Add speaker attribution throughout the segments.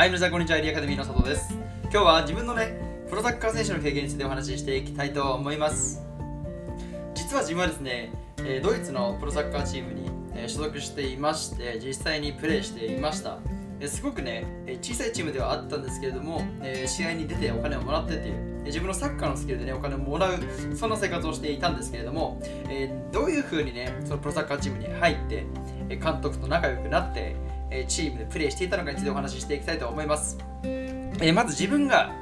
Speaker 1: はい、皆さん、こんにちは。エリアカデミーの佐藤です。今日は自分のね、プロサッカー選手の経験についてお話ししていきたいと思います。実は自分はですね、えドイツのプロサッカーチームに、え所属していまして、実際にプレーしていました。えすごくね、え小さいチームではあったんですけれども、え試合に出てお金をもらってっていう、え自分のサッカーのスキルでね、お金をもらう、そんな生活をしていたんですけれども、えどういうふうにね、そのプロサッカーチームに入って、監督と仲良くなって、えチームでプレーしていたのかについてお話ししていきたいと思います。えまず自分が、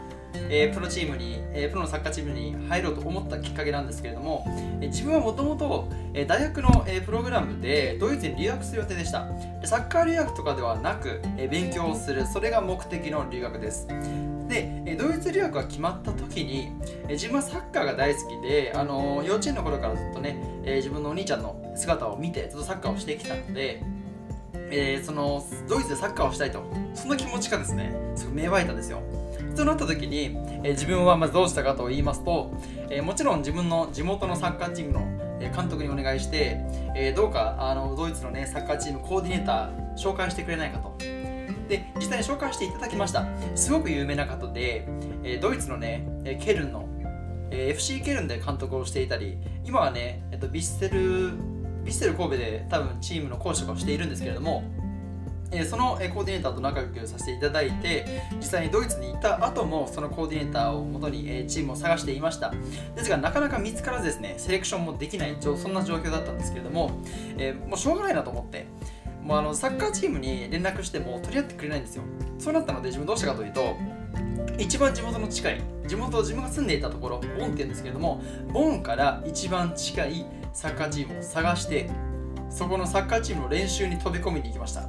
Speaker 1: えープロチームに、えープロのサッカーチームに入ろうと思ったきっかけなんですけれども、えー自分はもともと大学の、えプログラムでドイツに留学する予定でしたでサッカー留学とかではなく、え勉強をするそれが目的の留学ですで、ドイツ留学が決まった時に、自分はサッカーが大好きで、あの幼稚園の頃からずっとね、自分のお兄ちゃんの姿を見てずっとサッカーをしてきたので、えーそのドイツでサッカーをしたいと。その気持ちがですねすごい芽生えたんですよ。そうなった時に、えー自分はまずどうしたかと言いますと、えーもちろん自分の地元のサッカーチームの監督にお願いして、えーどうかあのドイツの、ね、サッカーチームコーディネーター紹介してくれないかと。で実際に紹介していただきました。すごく有名な方で、えードイツのねケルンの、えー FC ケルンで監督をしていたり今はね、えっと、ビッセルビッセル神戸で多分チームのコーチとかをしているんですけれどもえそのコーディネーターと仲良くさせていただいて実際にドイツに行った後もそのコーディネーターを元にえチームを探していました。ですがなかなか見つからずですねセレクションもできないそんな状況だったんですけれども、えもうしょうがないなと思ってもうあのサッカーチームに連絡しても取り合ってくれないんですよ。そうなったので自分どうしたかというと一番地元の近い地元自分が住んでいたところボンって言うんですけれどもボンから一番近いサッカーチームを探してそこのサッカーチームの練習に飛び込みに行きました。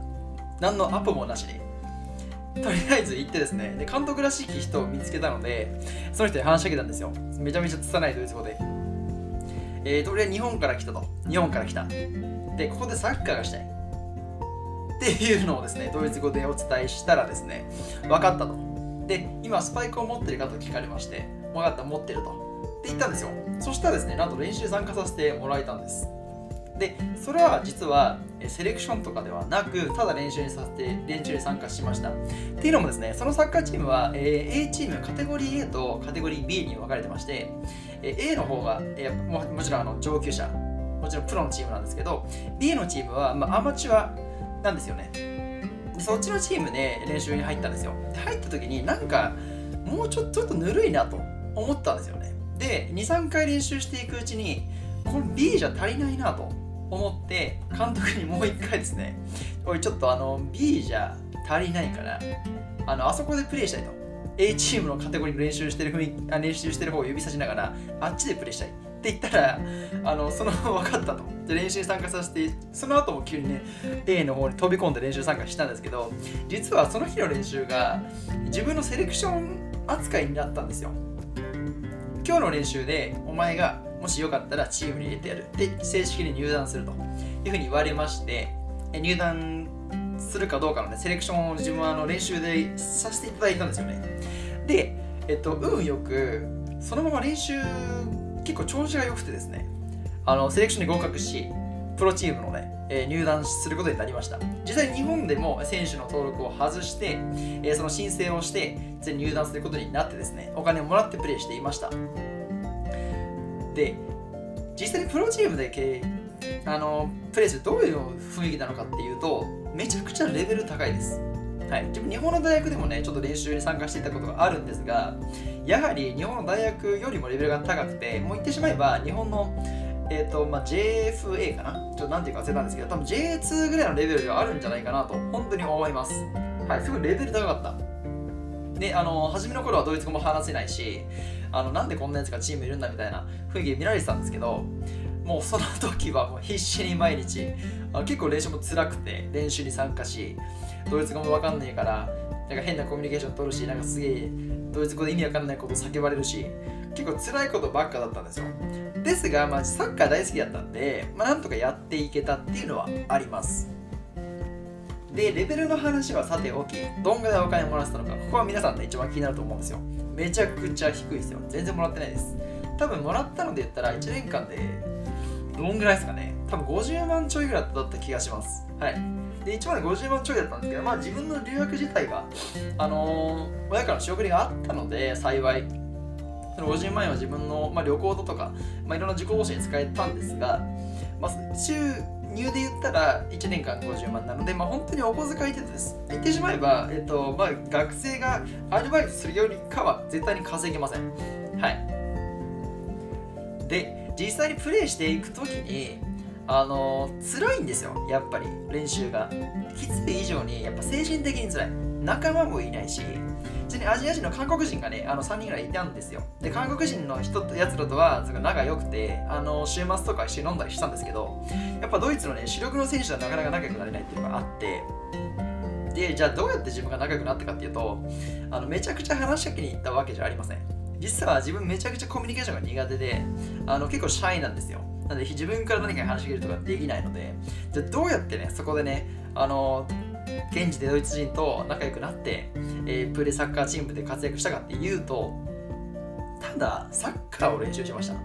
Speaker 1: 何のアポもなしに。とりあえず行ってですねで監督らしき人を見つけたのでその人に話しかけたんですよ。めちゃめちゃ拙いドイツ語で。えー、とりあえず日本から来たと。日本から来た。でここでサッカーがしたい。っていうのをですねドイツ語でお伝えしたらですね分かったと。で今スパイクを持ってるかと聞かれまして分かった持ってると。って言ったんですよ。そしたらですねなんと練習参加させてもらえたんです。でそれは実はセレクションとかではなくただ練習にさせて練習に参加しました。っていうのもですねそのサッカーチームは、え A チームカテゴリー A とカテゴリー B に分かれてまして、え A の方が、えももちろんあの上級者もちろんプロのチームなんですけど B のチームは、まあ、アマチュアなんですよね。でそっちのチームで練習に入ったんですよ。で入った時になんかもうちょちょっとぬるいなと思ったんですよね。で23回練習していくうちにこれ B じゃ足りないなと思って監督にもう一回ですねおいちょっとあの B じゃ足りないからあのあそこでプレイしたいと。A チームのカテゴリーの練習してる雰囲気あ練習してる方を指さしながらあっちでプレイしたい。って言ったらあのその分かったと。で練習に参加させてその後も急にね A の方に飛び込んで練習参加したんですけど実はその日の練習が自分のセレクション扱いになったんですよ。今日の練習でお前がもしよかったらチームに入れてやる。で正式に入団すると。いうふうに言われまして入団するかどうかの、ね、セレクションを自分はあの練習でさせていただいたんですよね。で、えっと、運よくそのまま練習結構調子が良くてですねあのセレクションに合格しプロチームのね、えー入団することになりました。実際日本でも選手の登録を外して、えーその申請をして入団することになってですねお金をもらってプレーしていました。で実際にプロチームで経営あのプレーするどういう雰囲気なのかっていうとめちゃくちゃレベル高いです。はい、自分日本の大学でもねちょっと練習に参加していたことがあるんですがやはり日本の大学よりもレベルが高くてもう言ってしまえば日本のえーとまあ、JFA かな？ちょっとなんていうか忘れたんですけど多分 J2 ぐらいのレベルがあるんじゃないかなと本当に思います。はいすごいレベル高かった。であの初めの頃はドイツ語も話せないしあのなんでこんなやつがチームいるんだみたいな雰囲気見られてたんですけどもうその時はもう必死に毎日あ結構練習も辛くて練習に参加しドイツ語もわかんねえからなんか変なコミュニケーション取るしなんかすげえドイツ語で意味わかんないこと叫ばれるし結構辛いことばっかだったんですよ。ですが、まあ、サッカー大好きだったんで、まあ、なんとかやっていけたっていうのはあります。でレベルの話はさておきどんぐらいお金もらってたのかここは皆さんね一番気になると思うんですよ。めちゃくちゃ低いですよ。全然もらってないです。多分もらったので言ったら1年間でどんぐらいですかね。多分50万ちょいぐらいだった気がします。はい。で1万で50万ちょいだったんですけどまあ自分の留学自体があのー、親からの仕送りがあったので幸い。その50万円は自分の、まあ、旅行とか、まあ、いろんな自己報酬に使えたんですが、まあ、収入で言ったら1年間50万なので、まあ、本当にお小遣い程度です。言ってしまえば、えっとまあ、学生がアルバイトするよりかは絶対に稼げません。はい。で、実際にプレイしていくときに、あの辛いんですよ、やっぱり練習が。きつい以上に、やっぱ精神的に辛い。仲間もいないし、ちなみにアジア人の韓国人がね、あの3人ぐらいいたんですよ。で、韓国人の人とやつらとは仲良くて、あの週末とか一緒に飲んだりしたんですけど、やっぱドイツのね、主力の選手はなかなか仲良くなれないっていうのがあって、で、じゃあどうやって自分が仲良くなったかっていうと、あのめちゃくちゃ話しかけに行ったわけじゃありません。実は自分めちゃくちゃコミュニケーションが苦手で、あの結構シャイなんですよ。なので自分から何か話しかけるとかできないので、じゃあどうやってね、そこでね、あの現地でドイツ人と仲良くなって、えー、プレサッカーチームで活躍したかっていうとただサッカーを練習しました。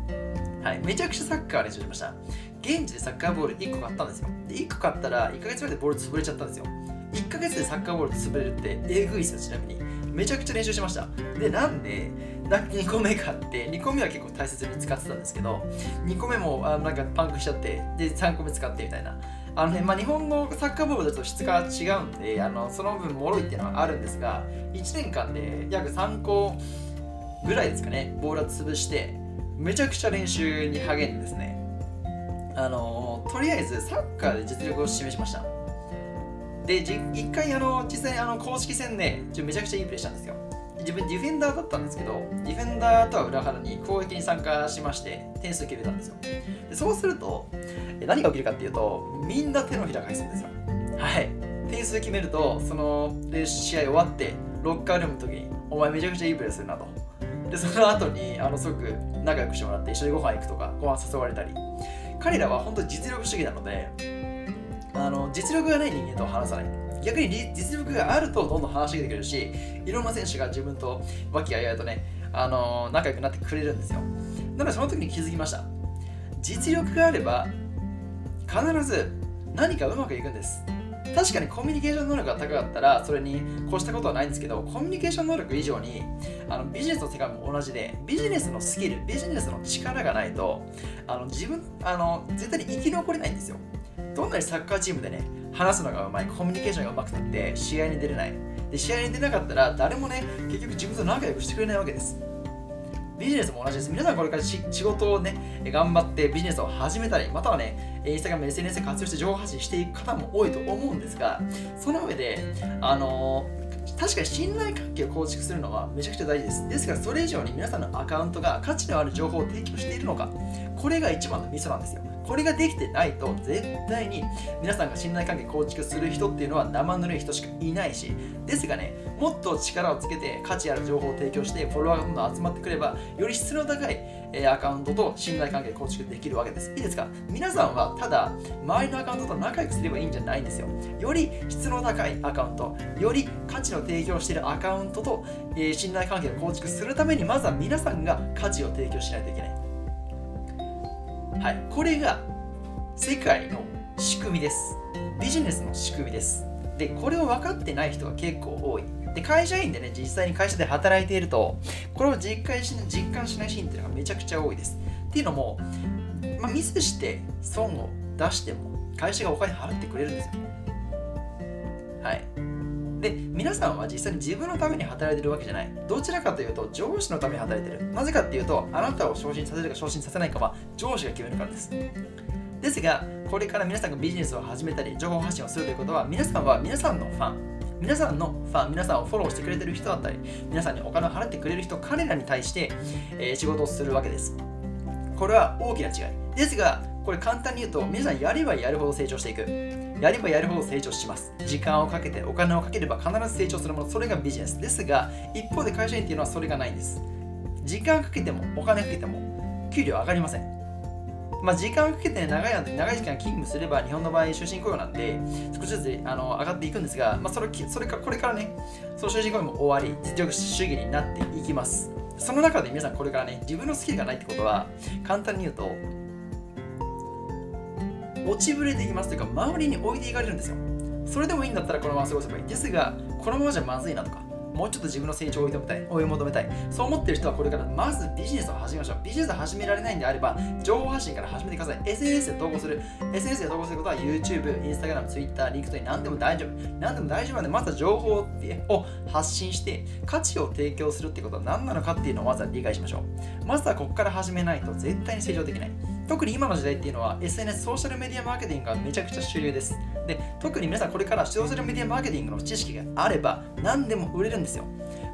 Speaker 1: はいめちゃくちゃサッカー練習しました。現地でサッカーボール1個買ったんですよ。で1個買ったら1ヶ月ぐらいでボール潰れちゃったんですよ。1ヶ月でサッカーボール潰れるってえぐいですよちなみに。めちゃくちゃ練習しました。でなんで2個目買って2個目は結構大切に使ってたんですけど2個目もあなんかパンクしちゃってで3個目使ってみたいな。あのねまあ、日本のサッカーボールだと質が違うんであのその分脆いっていうのはあるんですが1年間で約3個ぐらいですかねボールを潰してめちゃくちゃ練習に励んでですね。あのとりあえずサッカーで実力を示しました。で1回あの実際あの公式戦でめちゃくちゃいいプレーしたんですよ。自分ディフェンダーだったんですけどディフェンダーとは裏腹に攻撃に参加しまして点数決めたんですよ。でそうすると何が起きるかっていうとみんな手のひら返すんですよ。はい。点数決めるとその試合終わってロッカールームの時にお前めちゃくちゃいいプレーするなと。でその後にあのすごく仲良くしてもらって一緒にご飯行くとかご飯誘われたり。彼らは本当に実力主義なのであの実力がない人間と話さない。逆に実力があるとどんどん話してくれるしいろんな選手が自分と和気あいあいとね、あの仲良くなってくれるんですよ。なのでその時に気づきました。実力があれば必ず何かうまくいくんです。確かにコミュニケーション能力が高かったらそれに越したことはないんですけどコミュニケーション能力以上にあのビジネスの世界も同じでビジネスのスキルビジネスの力がないとあの自分あの絶対に生き残れないんですよ。どんなにサッカーチームでね話すのがうまいコミュニケーションがうまくって試合に出れない。で試合に出なかったら誰もね結局自分と仲良くしてくれないわけです。ビジネスも同じです。皆さんこれから仕事をね、頑張ってビジネスを始めたり、またはね、インスタグラム、SNS で活用して情報発信していく方も多いと思うんですが、その上で、あの、確かに信頼関係を構築するのはめちゃくちゃ大事です。ですから、それ以上に皆さんのアカウントが価値のある情報を提供しているのか、これが一番のミソなんですよ。これができてないと絶対に皆さんが信頼関係構築する人っていうのは生ぬるい人しかいないしですがねもっと力をつけて価値ある情報を提供してフォロワーがどんどん集まってくればより質の高いえアカウントと信頼関係構築できるわけです。いいですか？皆さんはただ周りのアカウントと仲良くすればいいんじゃないんですよ。より質の高いアカウント、より価値の提供しているアカウントと、え、信頼関係を構築するためにまずは皆さんが価値を提供しないといけない。はい、これが世界の仕組みです。ビジネスの仕組みです。で、これを分かってない人が結構多い。で、会社員でね、実際に会社で働いていると、これを実感し実感しないシーンっていうのがめちゃくちゃ多いです。っていうのも、まあ、ミスして損を出しても、会社がお金払ってくれるんですよ。はい。で、皆さんは実際に自分のために働いてるわけじゃない。どちらかというと、上司のために働いてる。なぜかっていうと、あなたを昇進させるか昇進させないかは上司が決めるからです。ですが、これから皆さんがビジネスを始めたり、情報発信をするということは、皆さんは皆さんのファン、皆さんのファン、皆さんをフォローしてくれてる人だったり、皆さんにお金を払ってくれる人、彼らに対して、えー、仕事をするわけです。これは大きな違い。ですが、これ簡単に言うと、皆さんやればやるほど成長していく。やればやるほど成長します。時間をかけて、お金をかければ必ず成長するもの、それがビジネス。ですが、一方で会社員っていうのはそれがないんです。時間かけても、お金かけても、給料上がりません。まあ、時間をかけて長い長い時間勤務すれば日本の場合終身雇用なんで少しずつあの上がっていくんですが、まあ、それそれかこれからねその終身雇用も終わり実力主義になっていきます。その中で皆さんこれからね自分のスキルがないってことは簡単に言うと落ちぶれていきます。というか周りに置いていかれるんですよ。それでもいいんだったらこのまま過ごせばいい。ですがこのままじゃまずいなとかもうちょっと自分の成長を追い求めたい追い求めたい。そう思ってる人はこれからまずビジネスを始めましょう。ビジネスを始められないんであれば情報発信から始めてください。SNS で投稿する。SNS で投稿することは YouTube、Instagram、Twitter、Link と何でも大丈夫。何でも大丈夫なんでまずは情報を発信して価値を提供するってことは何なのかっていうのをまずは理解しましょう。まずはここから始めないと絶対に成長できない。特に今の時代っていうのは SNS ソーシャルメディアマーケティングがめちゃくちゃ主流です。で特に皆さんこれからソーシャルメディアマーケティングの知識があれば何でも売れるんですよ。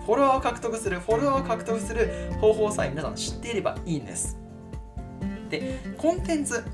Speaker 1: フォロワーを獲得するフォロワーを獲得する方法さえ皆さん知っていればいいんです。でコンテンツ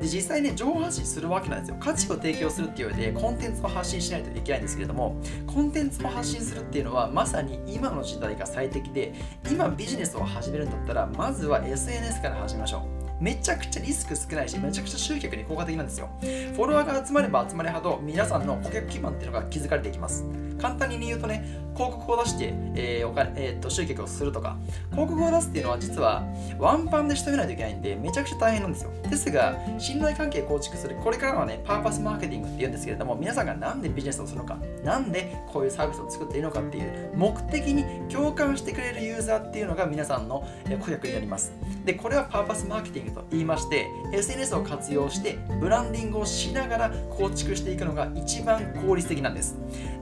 Speaker 1: で実際ね情報発信するわけなんですよ。価値を提供するっていう上でコンテンツを発信しないといけないんですけれどもコンテンツを発信するっていうのはまさに今の時代が最適で今ビジネスを始めるんだったらまずは SNS から始めましょう。めちゃくちゃリスク少ないし、めちゃくちゃ集客に効果的なんですよ。フォロワーが集まれば集まるほど、皆さんの顧客基盤っていうのが築かれていきます。簡単に言うとね、広告を出して、えーお金えー、と集客をするとか、広告を出すっていうのは実はワンパンで仕留めないといけないんで、めちゃくちゃ大変なんですよ。ですが、信頼関係構築する、これからはね、パーパスマーケティングって言うんですけれども、皆さんがなんでビジネスをするのか、なんでこういうサービスを作っているのかっていう目的に共感してくれるユーザーっていうのが皆さんの顧客になります。で、これはパーパスマーケティングと言いまして SNS を活用してブランディングをしながら構築していくのが一番効率的なんです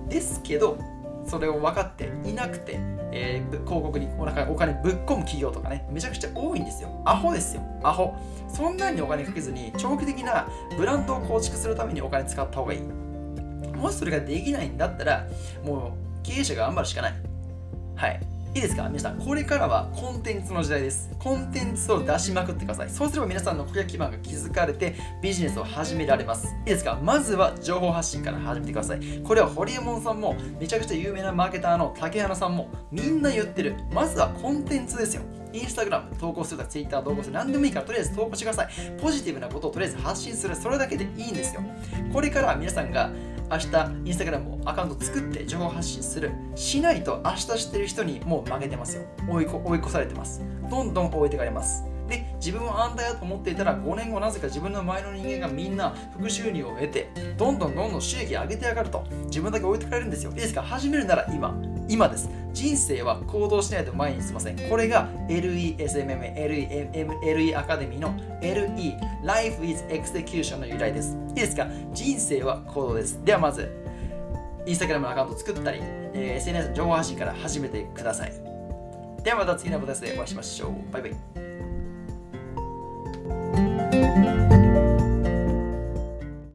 Speaker 1: ですけどそれを分かっていなくて、えー、広告におお金ぶっ込む企業とかねめちゃくちゃ多いんですよ。アホですよ。アホ。そんなにお金かけずに長期的なブランドを構築するためにお金使った方がいい。もしそれができないんだったらもう経営者が頑張るしかない。はい。いいですか？皆さん、これからはコンテンツの時代です。コンテンツを出しまくってください。そうすれば皆さんの顧客基盤が築かれてビジネスを始められます。いいですか？まずは情報発信から始めてください。これはホリエモンさんもめちゃくちゃ有名なマーケターの竹原さんもみんな言ってる。まずはコンテンツですよ。インスタグラム投稿するとか、ツイッター投稿する、何でもいいからとりあえず投稿してください。ポジティブなことをとりあえず発信する、それだけでいいんですよ。これから皆さんが明日インスタグラムをアカウント作って情報発信する。しないと明日知ってる人にもう負けてますよ。追い追い越されてます。どんどん置いてかれます。で自分は安泰だと思っていたら5年後なぜか自分の前の人間がみんな副収入を得てどんどんどんどん収益上げてやがると自分だけ置いてかれるんですよ。いいですか？始めるなら今。今です。人生は行動しないと前に進ません。これが LESMM、LE, アカデミーの LE、Life is Execution の由来です。いいですか？人生は行動です。ではまず、インスタグラムのアカウント作ったり、え SNS 情報発信から始めてください。ではまた次のボタンでお会いしましょう。バイバイ。